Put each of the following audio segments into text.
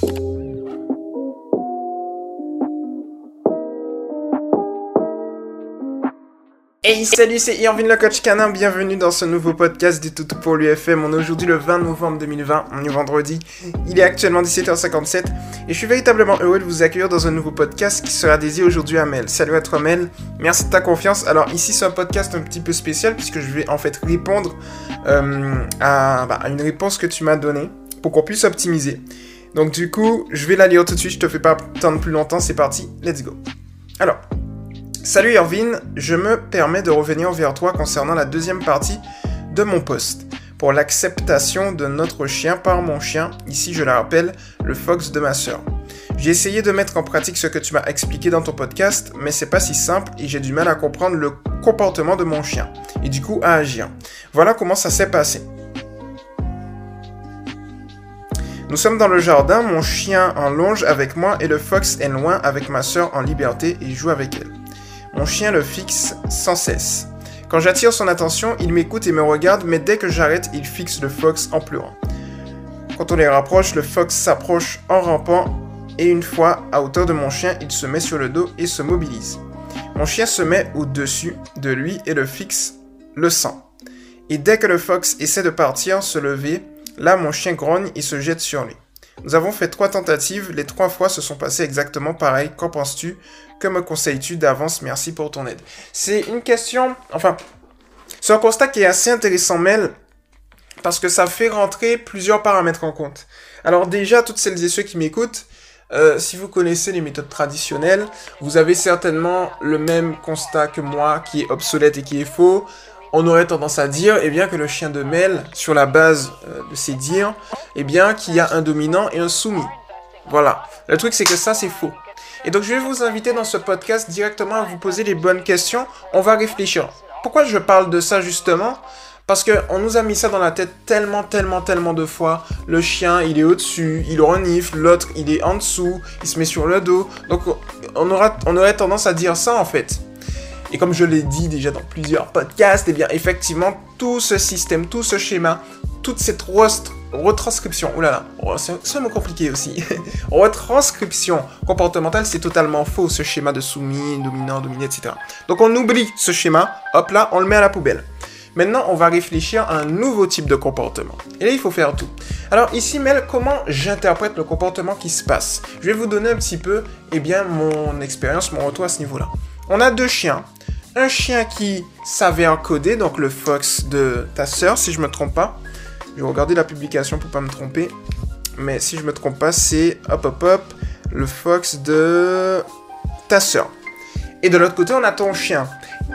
Hey salut c'est Irvin le coach canin, bienvenue dans ce nouveau podcast du Toutou pour l'UFM. On est aujourd'hui le 20 novembre 2020, on est vendredi, il est actuellement 17h57 et je suis véritablement heureux de vous accueillir dans un nouveau podcast qui sera dédié aujourd'hui à Mel. Salut à toi Mel, merci de ta confiance. Alors ici c'est un podcast un petit peu spécial puisque je vais en fait répondre euh, bah, à une réponse que tu m'as donnée pour qu'on puisse optimiser. Donc du coup je vais la lire tout de suite, je te fais pas attendre plus longtemps, c'est parti, let's go. Alors... Salut Irvine, je me permets de revenir vers toi concernant la deuxième partie de mon post pour l'acceptation de notre chien par mon chien, ici je le rappelle, le fox de ma sœur. J'ai essayé de mettre en pratique ce que tu m'as expliqué dans ton podcast, mais c'est pas si simple et j'ai du mal à comprendre le comportement de mon chien et du coup à agir. Voilà comment ça s'est passé. Nous sommes dans le jardin, mon chien en longe avec moi et le fox est loin avec ma sœur en liberté et joue avec elle. Mon chien le fixe sans cesse. Quand j'attire son attention, il m'écoute et me regarde, mais dès que j'arrête, il fixe le fox en pleurant. Quand on les rapproche, le fox s'approche en rampant et une fois à hauteur de mon chien, il se met sur le dos et se mobilise. Mon chien se met au-dessus de lui et le fixe le sent. Et dès que le fox essaie de partir, se lever, là mon chien grogne et se jette sur lui. Nous avons fait trois tentatives, les trois fois se sont passées exactement pareil. Qu'en penses-tu? Que me conseilles-tu d'avance? Merci pour ton aide. C'est une question, enfin, c'est un constat qui est assez intéressant, Mel, parce que ça fait rentrer plusieurs paramètres en compte. Alors déjà, toutes celles et ceux qui m'écoutent, euh, si vous connaissez les méthodes traditionnelles, vous avez certainement le même constat que moi qui est obsolète et qui est faux on aurait tendance à dire eh bien, que le chien de Mel, sur la base euh, de ses dires, eh bien, qu'il y a un dominant et un soumis. Voilà. Le truc, c'est que ça, c'est faux. Et donc, je vais vous inviter dans ce podcast directement à vous poser les bonnes questions. On va réfléchir. Pourquoi je parle de ça justement? Parce qu'on nous a mis ça dans la tête tellement, tellement, tellement de fois. Le chien, il est au-dessus, il renifle, l'autre, il est en dessous, il se met sur le dos. Donc, on aurait tendance à dire ça en fait. Et comme je l'ai dit déjà dans plusieurs podcasts, eh bien effectivement, tout ce système, tout ce schéma, toute cette retranscription, oulala, oh, c'est un mot compliqué aussi, retranscription comportementale, c'est totalement faux, ce schéma de soumis, dominant, dominé, etc. Donc on oublie ce schéma, hop là, on le met à la poubelle. Maintenant, on va réfléchir à un nouveau type de comportement. Et là, il faut faire tout. Alors ici, Mel, comment j'interprète le comportement qui se passe? Je vais vous donner un petit peu, eh bien, mon expérience, mon retour à ce niveau-là. On a deux chiens un chien qui savait encoder, donc le fox de ta sœur, si je me trompe pas. Je vais regarder la publication pour pas me tromper. Mais si je me trompe pas, c'est hop hop hop, le fox de ta sœur. Et de l'autre côté, on a ton chien.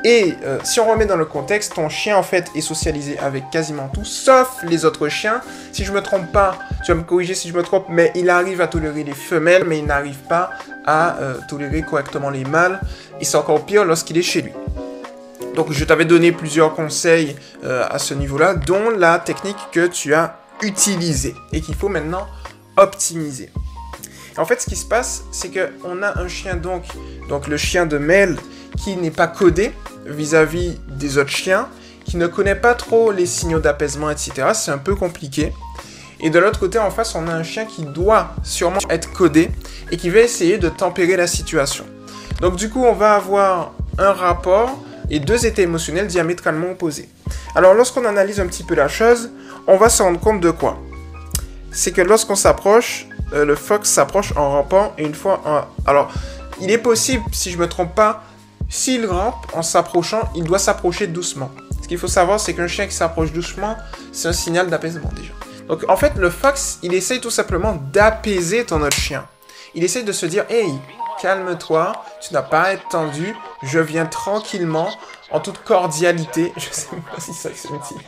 Et euh, si on remet dans le contexte, ton chien en fait est socialisé avec quasiment tout, sauf les autres chiens. Si je me trompe pas, tu vas me corriger si je me trompe, mais il arrive à tolérer les femelles, mais il n'arrive pas à euh, tolérer correctement les mâles. Et c'est encore pire lorsqu'il est chez lui. Donc je t'avais donné plusieurs conseils euh, à ce niveau-là, dont la technique que tu as utilisée et qu'il faut maintenant optimiser. En fait, ce qui se passe, c'est qu'on a un chien donc, donc le chien de Mel, qui n'est pas codé vis-à-vis des autres chiens, qui ne connaît pas trop les signaux d'apaisement, etc. C'est un peu compliqué. Et de l'autre côté, en face, on a un chien qui doit sûrement être codé et qui va essayer de tempérer la situation. Donc du coup, on va avoir un rapport et deux états émotionnels diamétralement opposés. Alors lorsqu'on analyse un petit peu la chose, on va se rendre compte de quoi? C'est que lorsqu'on s'approche, euh, le fox s'approche en rampant et une fois... Alors, il est possible, si je me trompe pas, s'il rampe en s'approchant, il doit s'approcher doucement. Ce qu'il faut savoir, c'est qu'un chien qui s'approche doucement, c'est un signal d'apaisement déjà. Donc en fait, le fox, il essaye tout simplement d'apaiser ton autre chien. Il essaye de se dire, hey, calme-toi, tu n'as pas à être tendu, je viens tranquillement, en toute cordialité, je sais pas si ça se dit,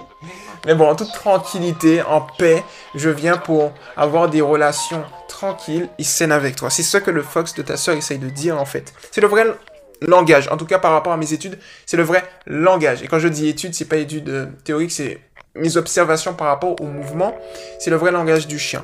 mais bon, en toute tranquillité, en paix, je viens pour avoir des relations tranquilles et saines avec toi. C'est ce que le fox de ta soeur essaye de dire en fait. C'est le vrai langage, en tout cas par rapport à mes études, c'est le vrai langage. Et quand je dis études, c'est pas études euh, théoriques, c'est mes observations par rapport au mouvement, c'est le vrai langage du chien.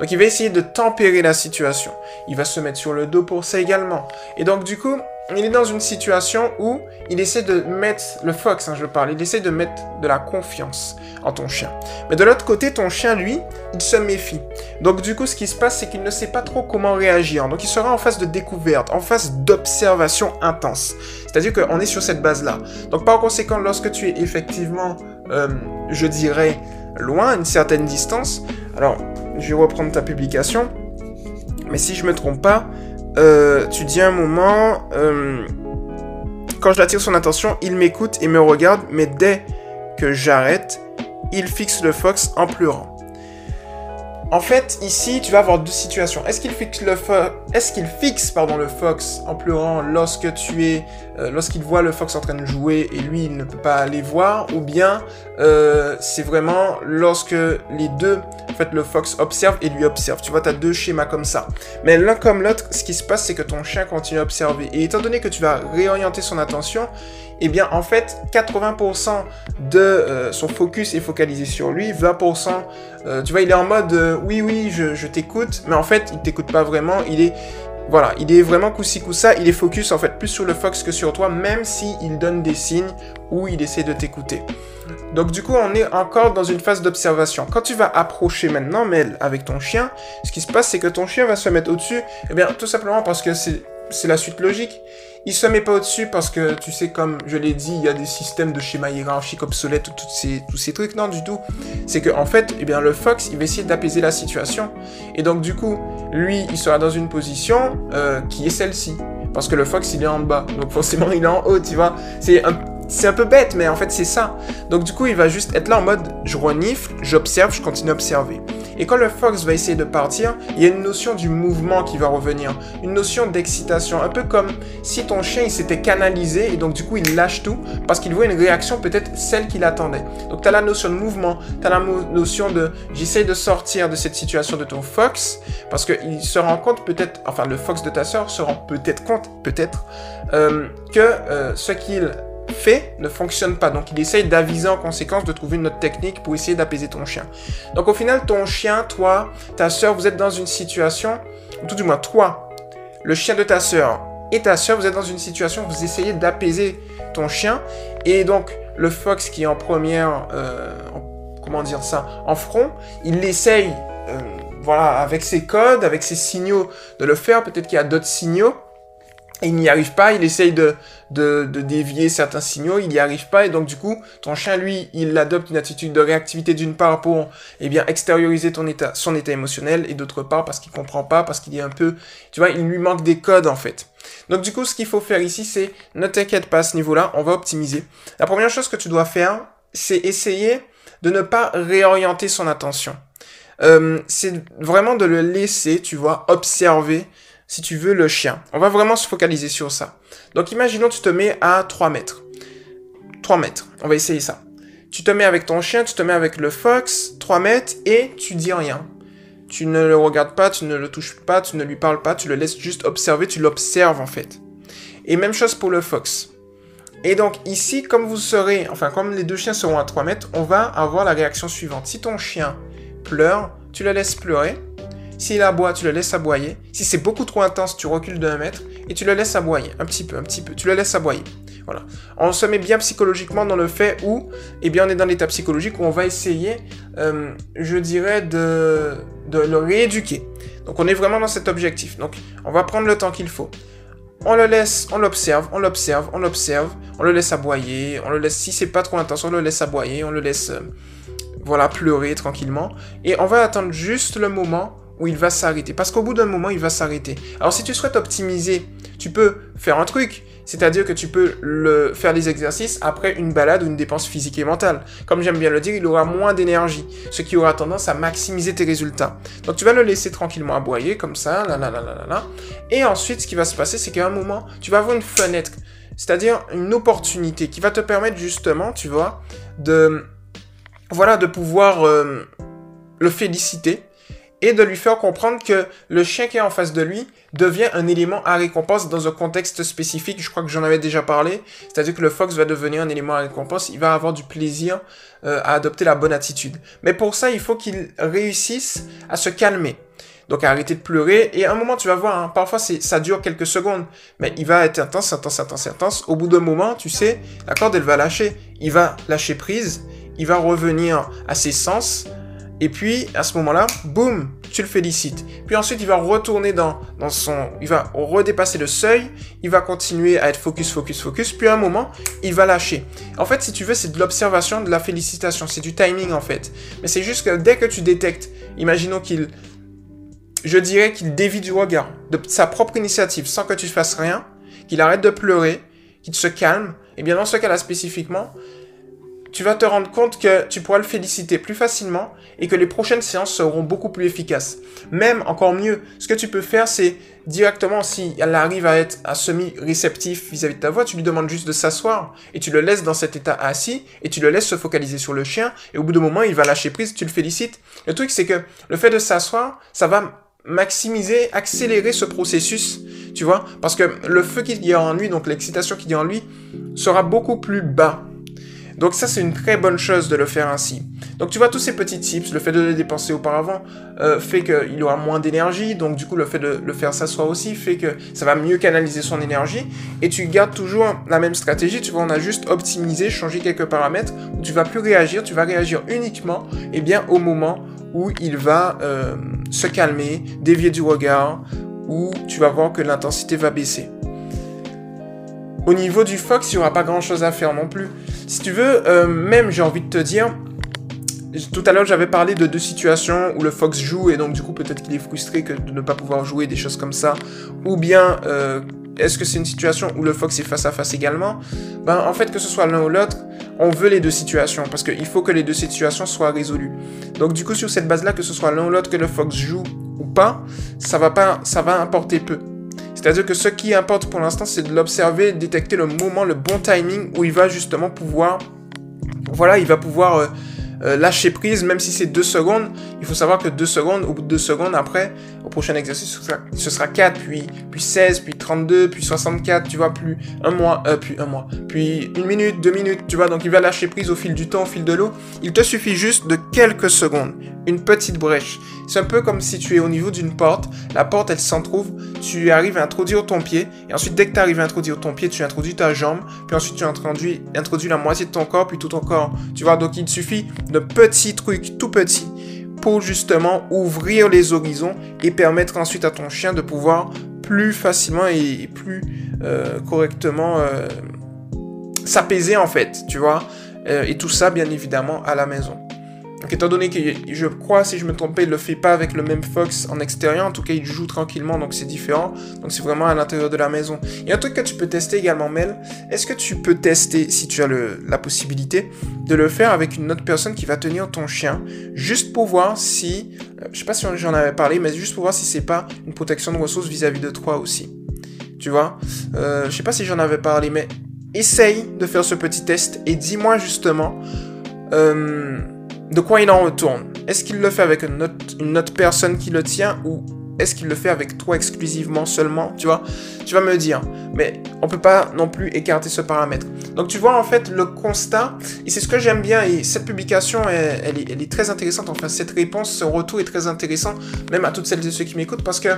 Donc il va essayer de tempérer la situation. Il va se mettre sur le dos pour ça également. Et donc du coup, il est dans une situation où il essaie de mettre, le fox, hein, je parle, il essaie de mettre de la confiance en ton chien. Mais de l'autre côté, ton chien, lui, il se méfie. Donc du coup, ce qui se passe, c'est qu'il ne sait pas trop comment réagir. Donc il sera en phase de découverte, en phase d'observation intense. C'est-à-dire qu'on est sur cette base-là. Donc par conséquent, lorsque tu es effectivement, euh, je dirais, loin, à une certaine distance, alors je vais reprendre ta publication, mais si je me trompe pas, euh, tu dis un moment, euh, quand j'attire son attention, il m'écoute et me regarde, mais dès que j'arrête, il fixe le fox en pleurant. En fait, ici, tu vas avoir deux situations. Est-ce qu'il fixe le est-ce qu'il fixe pardon le fox en pleurant lorsque tu es euh, lorsqu'il voit le fox en train de jouer et lui il ne peut pas aller voir? Ou bien euh, c'est vraiment lorsque les deux en fait le fox observe et lui observe. Tu vois, tu as deux schémas comme ça. Mais l'un comme l'autre, ce qui se passe c'est que ton chien continue à observer et étant donné que tu vas réorienter son attention, eh bien en fait 80% de euh, son focus est focalisé sur lui, 20% tu vois, il est en mode oui oui, je, t'écoute, mais en fait, il t'écoute pas vraiment, il est voilà, il est vraiment coussi ça, il est focus en fait plus sur le fox que sur toi, même s'il il donne des signes ou il essaie de t'écouter. Donc du coup, on est encore dans une phase d'observation. Quand tu vas approcher maintenant Mel avec ton chien, ce qui se passe, c'est que ton chien va se mettre au-dessus, eh bien tout simplement parce que c'est la suite logique. Il se met pas au-dessus parce que, tu sais, comme je l'ai dit, il y a des systèmes de schéma hiérarchique obsolètes, ou ces, tous ces trucs. Non, du tout. C'est que, en fait, eh bien, le Fox, il va essayer d'apaiser la situation. Et donc, du coup, lui, il sera dans une position euh, qui est celle-ci. Parce que le Fox, il est en bas. Donc, forcément, il est en haut, tu vois. C'est c'est un peu bête, mais en fait, c'est ça. Donc, du coup, il va juste être là en mode je renifle, j'observe, je continue à observer. Et quand le fox va essayer de partir, il y a une notion du mouvement qui va revenir, une notion d'excitation, un peu comme si ton chien il s'était canalisé et donc du coup il lâche tout parce qu'il voit une réaction peut-être celle qu'il attendait. Donc tu as la notion de mouvement, tu as la notion de j'essaie de sortir de cette situation de ton fox parce qu'il se rend compte peut-être, enfin le fox de ta soeur se rend peut-être compte, peut-être, euh, que euh, ce qu'il fait ne fonctionne pas. Donc il essaye d'aviser en conséquence de trouver une autre technique pour essayer d'apaiser ton chien. Donc au final, ton chien, toi, ta soeur, vous êtes dans une situation, ou tout du moins toi, le chien de ta soeur et ta soeur, vous êtes dans une situation vous essayez d'apaiser ton chien. Et donc le fox qui est en première, euh, comment dire ça, en front, il essaye, euh, voilà, avec ses codes, avec ses signaux de le faire. Peut-être qu'il y a d'autres signaux il n'y arrive pas, il essaye de, de, dévier certains signaux, il n'y arrive pas, et donc du coup, ton chien, lui, il adopte une attitude de réactivité d'une part pour, eh bien, extérioriser ton état, son état émotionnel, et d'autre part parce qu'il comprend pas, parce qu'il est un peu, tu vois, il lui manque des codes, en fait. Donc du coup, ce qu'il faut faire ici, c'est, ne t'inquiète pas à ce niveau-là, on va optimiser. La première chose que tu dois faire, c'est essayer de ne pas réorienter son attention. Euh, c'est vraiment de le laisser, tu vois, observer si tu veux, le chien. On va vraiment se focaliser sur ça. Donc imaginons tu te mets à 3 mètres. 3 mètres, on va essayer ça. Tu te mets avec ton chien, tu te mets avec le fox, 3 mètres, et tu dis rien. Tu ne le regardes pas, tu ne le touches pas, tu ne lui parles pas, tu le laisses juste observer, tu l'observes en fait. Et même chose pour le fox. Et donc ici, comme vous serez, enfin comme les deux chiens seront à 3 mètres, on va avoir la réaction suivante. Si ton chien pleure, tu le laisses pleurer. S'il aboie, tu le laisses aboyer. Si c'est beaucoup trop intense, tu recules d'un mètre et tu le laisses aboyer. Un petit peu, un petit peu. Tu le laisses aboyer. Voilà. On se met bien psychologiquement dans le fait où, eh bien, on est dans l'état psychologique où on va essayer, euh, je dirais, de, de le rééduquer. Donc, on est vraiment dans cet objectif. Donc, on va prendre le temps qu'il faut. On le laisse, on l'observe, on l'observe, on l'observe, on le laisse aboyer, on le laisse, si c'est pas trop intense, on le laisse aboyer, on le laisse, euh, voilà, pleurer tranquillement. Et on va attendre juste le moment où il va s'arrêter. Parce qu'au bout d'un moment, il va s'arrêter. Alors si tu souhaites optimiser, tu peux faire un truc. C'est-à-dire que tu peux le, faire des exercices après une balade ou une dépense physique et mentale. Comme j'aime bien le dire, il aura moins d'énergie, ce qui aura tendance à maximiser tes résultats. Donc tu vas le laisser tranquillement aboyer comme ça, là, là, là, là, là, Et ensuite, ce qui va se passer, c'est qu'à un moment, tu vas avoir une fenêtre, c'est-à-dire une opportunité qui va te permettre justement, tu vois, de, voilà, de pouvoir euh, le féliciter et de lui faire comprendre que le chien qui est en face de lui devient un élément à récompense dans un contexte spécifique. Je crois que j'en avais déjà parlé. C'est-à-dire que le fox va devenir un élément à récompense. Il va avoir du plaisir euh, à adopter la bonne attitude. Mais pour ça, il faut qu'il réussisse à se calmer. Donc arrêter de pleurer. Et à un moment, tu vas voir, hein, parfois ça dure quelques secondes, mais il va être intense, intense, intense, intense. Au bout d'un moment, tu sais, la corde, elle va lâcher. Il va lâcher prise, il va revenir à ses sens. Et puis, à ce moment-là, boum, tu le félicites. Puis ensuite, il va retourner dans, dans son... Il va redépasser le seuil, il va continuer à être focus, focus, focus, puis à un moment, il va lâcher. En fait, si tu veux, c'est de l'observation, de la félicitation, c'est du timing en fait. Mais c'est juste que dès que tu détectes, imaginons qu'il... Je dirais qu'il dévie du regard, de sa propre initiative, sans que tu fasses rien, qu'il arrête de pleurer, qu'il se calme, et bien dans ce cas-là spécifiquement, tu vas te rendre compte que tu pourras le féliciter plus facilement et que les prochaines séances seront beaucoup plus efficaces. Même encore mieux, ce que tu peux faire, c'est directement, si elle arrive à être à semi-réceptif vis-à-vis de ta voix, tu lui demandes juste de s'asseoir et tu le laisses dans cet état assis et tu le laisses se focaliser sur le chien et au bout d'un moment, il va lâcher prise, tu le félicites. Le truc, c'est que le fait de s'asseoir, ça va maximiser, accélérer ce processus, tu vois, parce que le feu qui y a en lui, donc l'excitation qui y a en lui, sera beaucoup plus bas donc ça, c'est une très bonne chose de le faire ainsi. Donc tu vois, tous ces petits tips, le fait de les dépenser auparavant euh, fait qu'il aura moins d'énergie, donc du coup le fait de le faire s'asseoir aussi fait que ça va mieux canaliser son énergie, et tu gardes toujours la même stratégie, tu vois, on a juste optimisé, changé quelques paramètres, où tu vas plus réagir, tu vas réagir uniquement et eh bien, au moment où il va euh, se calmer, dévier du regard, où tu vas voir que l'intensité va baisser. Au niveau du Fox, il n'y aura pas grand chose à faire non plus. Si tu veux, euh, même j'ai envie de te dire, tout à l'heure j'avais parlé de deux situations où le Fox joue et donc du coup peut-être qu'il est frustré que de ne pas pouvoir jouer des choses comme ça. Ou bien euh, est-ce que c'est une situation où le Fox est face à face également? Ben en fait que ce soit l'un ou l'autre, on veut les deux situations parce qu'il faut que les deux situations soient résolues. Donc du coup sur cette base là, que ce soit l'un ou l'autre que le Fox joue ou pas, ça va pas, ça va importer peu. C'est-à-dire que ce qui importe pour l'instant, c'est de l'observer, détecter le moment, le bon timing où il va justement pouvoir, voilà, il va pouvoir euh, euh, lâcher prise, même si c'est deux secondes. Il faut savoir que deux secondes, au bout de deux secondes après, au prochain exercice, ce sera, 4, puis, puis 16, puis 32, puis 64, tu vois, plus un mois, euh, puis un mois, puis une minute, deux minutes, tu vois. Donc il va lâcher prise au fil du temps, au fil de l'eau. Il te suffit juste de quelques secondes, une petite brèche. C'est un peu comme si tu es au niveau d'une porte, la porte elle s'entrouvre, tu arrives à introduire ton pied, et ensuite dès que tu arrives à introduire ton pied, tu introduis ta jambe, puis ensuite tu introduis, introduis la moitié de ton corps, puis tout ton corps. Tu vois, donc il suffit de petits trucs tout petits pour justement ouvrir les horizons et permettre ensuite à ton chien de pouvoir plus facilement et plus euh, correctement euh, s'apaiser en fait, tu vois. Euh, et tout ça bien évidemment à la maison. Donc étant donné que je crois, si je me trompe il le fait pas avec le même Fox en extérieur, en tout cas il joue tranquillement, donc c'est différent. Donc c'est vraiment à l'intérieur de la maison. A un truc que tu peux tester également, Mel. Est-ce que tu peux tester, si tu as la possibilité, de le faire avec une autre personne qui va tenir ton chien, juste pour voir si, euh, je sais pas si j'en avais parlé, mais juste pour voir si c'est pas une protection de ressources vis-à-vis de toi aussi. Tu vois? Euh, Je sais pas si j'en avais parlé, mais essaye de faire ce petit test et dis-moi justement... Euh, de quoi il en retourne? Est-ce qu'il le fait avec une autre, personne qui le tient ou est-ce qu'il le fait avec toi exclusivement seulement? Tu vois? Tu vas me dire. Mais on peut pas non plus écarter ce paramètre. Donc tu vois en fait le constat, et c'est ce que j'aime bien, et cette publication, elle, est, très intéressante, enfin cette réponse, ce retour est très intéressant, même à toutes celles et ceux qui m'écoutent, parce que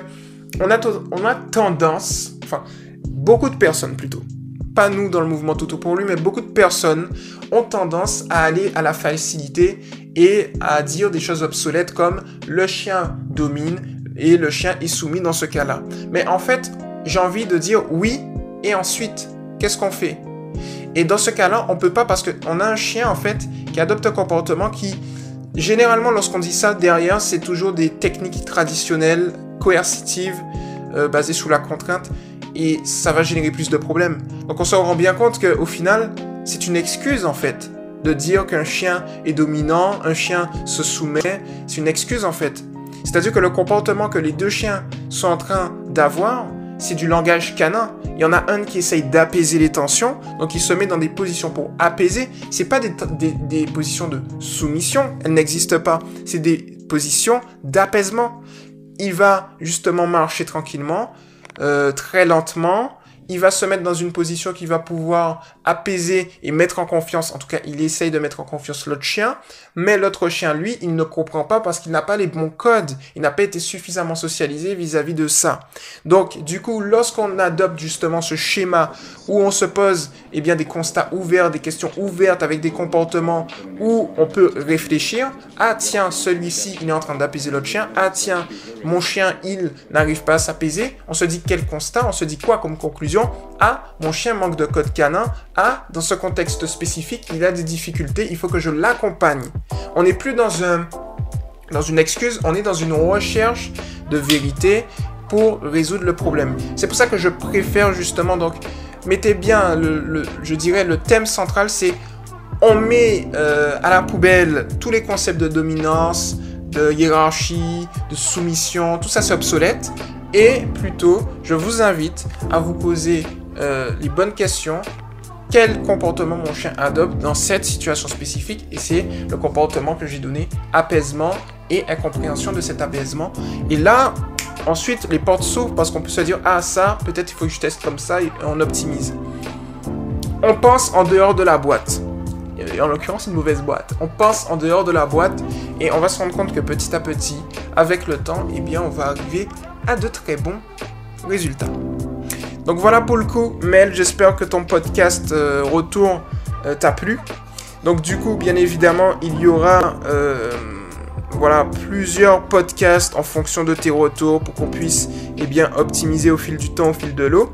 on on a tendance, enfin beaucoup de personnes plutôt, pas nous dans le mouvement Toto pour lui, mais beaucoup de personnes ont tendance à aller à la facilité et à dire des choses obsolètes comme le chien domine et le chien est soumis dans ce cas-là. Mais en fait, j'ai envie de dire oui et ensuite, qu'est-ce qu'on fait? Et dans ce cas-là, on peut pas parce qu'on a un chien en fait qui adopte un comportement qui généralement lorsqu'on dit ça derrière, c'est toujours des techniques traditionnelles coercitives euh, basées sous la contrainte et ça va générer plus de problèmes. Donc on se rend bien compte qu'au final, c'est une excuse en fait de dire qu'un chien est dominant, un chien se soumet, c'est une excuse en fait. C'est-à-dire que le comportement que les deux chiens sont en train d'avoir, c'est du langage canin. Il y en a un qui essaye d'apaiser les tensions, donc il se met dans des positions pour apaiser. C'est pas des, des positions de soumission, elles n'existent pas. C'est des positions d'apaisement. Il va justement marcher tranquillement, euh, très lentement. Il va se mettre dans une position qui va pouvoir apaiser et mettre en confiance, en tout cas il essaye de mettre en confiance l'autre chien, mais l'autre chien, lui, il ne comprend pas parce qu'il n'a pas les bons codes, il n'a pas été suffisamment socialisé vis-à-vis de ça. Donc du coup, lorsqu'on adopte justement ce schéma où on se pose eh bien, des constats ouverts, des questions ouvertes avec des comportements où on peut réfléchir, ah tiens, celui-ci, il est en train d'apaiser l'autre chien, ah tiens, mon chien, il n'arrive pas à s'apaiser, on se dit quel constat, on se dit quoi comme conclusion? Ah, mon chien manque de code canin. Ah, dans ce contexte spécifique, il a des difficultés, il faut que je l'accompagne. On n'est plus dans, un, dans une excuse, on est dans une recherche de vérité pour résoudre le problème. C'est pour ça que je préfère justement, donc, mettez bien, je dirais, le thème central, c'est on met euh, à la poubelle tous les concepts de dominance, de hiérarchie, de soumission, tout ça c'est obsolète. Et plutôt, je vous invite à vous poser euh, les bonnes questions. Quel comportement mon chien adopte dans cette situation spécifique? Et c'est le comportement que j'ai donné, apaisement et incompréhension de cet apaisement. Et là, ensuite, les portes s'ouvrent parce qu'on peut se dire, ah ça, peut-être il faut que je teste comme ça et on optimise. On pense en dehors de la boîte. Et en l'occurrence, une mauvaise boîte. On pense en dehors de la boîte et on va se rendre compte que petit à petit, avec le temps, eh bien, on va arriver à de très bons résultats. Donc voilà pour le coup, Mel, j'espère que ton podcast euh, retour euh, t'a plu. Donc du coup, bien évidemment, il y aura euh, voilà, plusieurs podcasts en fonction de tes retours pour qu'on puisse eh optimiser au fil du temps, au fil de l'eau.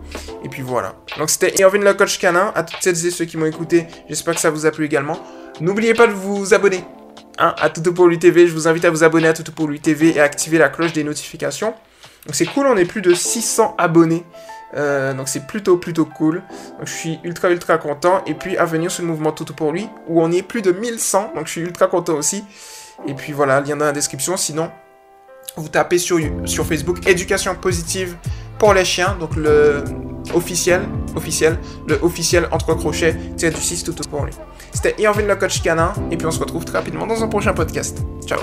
Voilà. Donc c'était Irvin le coach canin. À toutes celles et ceux qui m'ont écouté, j'espère que ça vous a plu également. N'oubliez pas de vous abonner hein, à Toutou pour lui TV. Je vous invite à vous abonner à Toutou pour lui TV et à activer la cloche des notifications. Donc c'est cool, on est plus de 600 abonnés. Euh, donc c'est plutôt plutôt cool. Donc je suis ultra ultra content. Et puis à venir sur le mouvement Toutou pour lui, où on est plus de 1100. Donc je suis ultra content aussi. Et puis voilà, lien dans la description. Sinon, vous tapez sur, sur Facebook Éducation positive pour les chiens. Donc le officiel, officiel, le officiel entre crochets, tiré du 6 tout pour lui. C'était Irvin le coach canin. Et puis on se retrouve très rapidement dans un prochain podcast. Ciao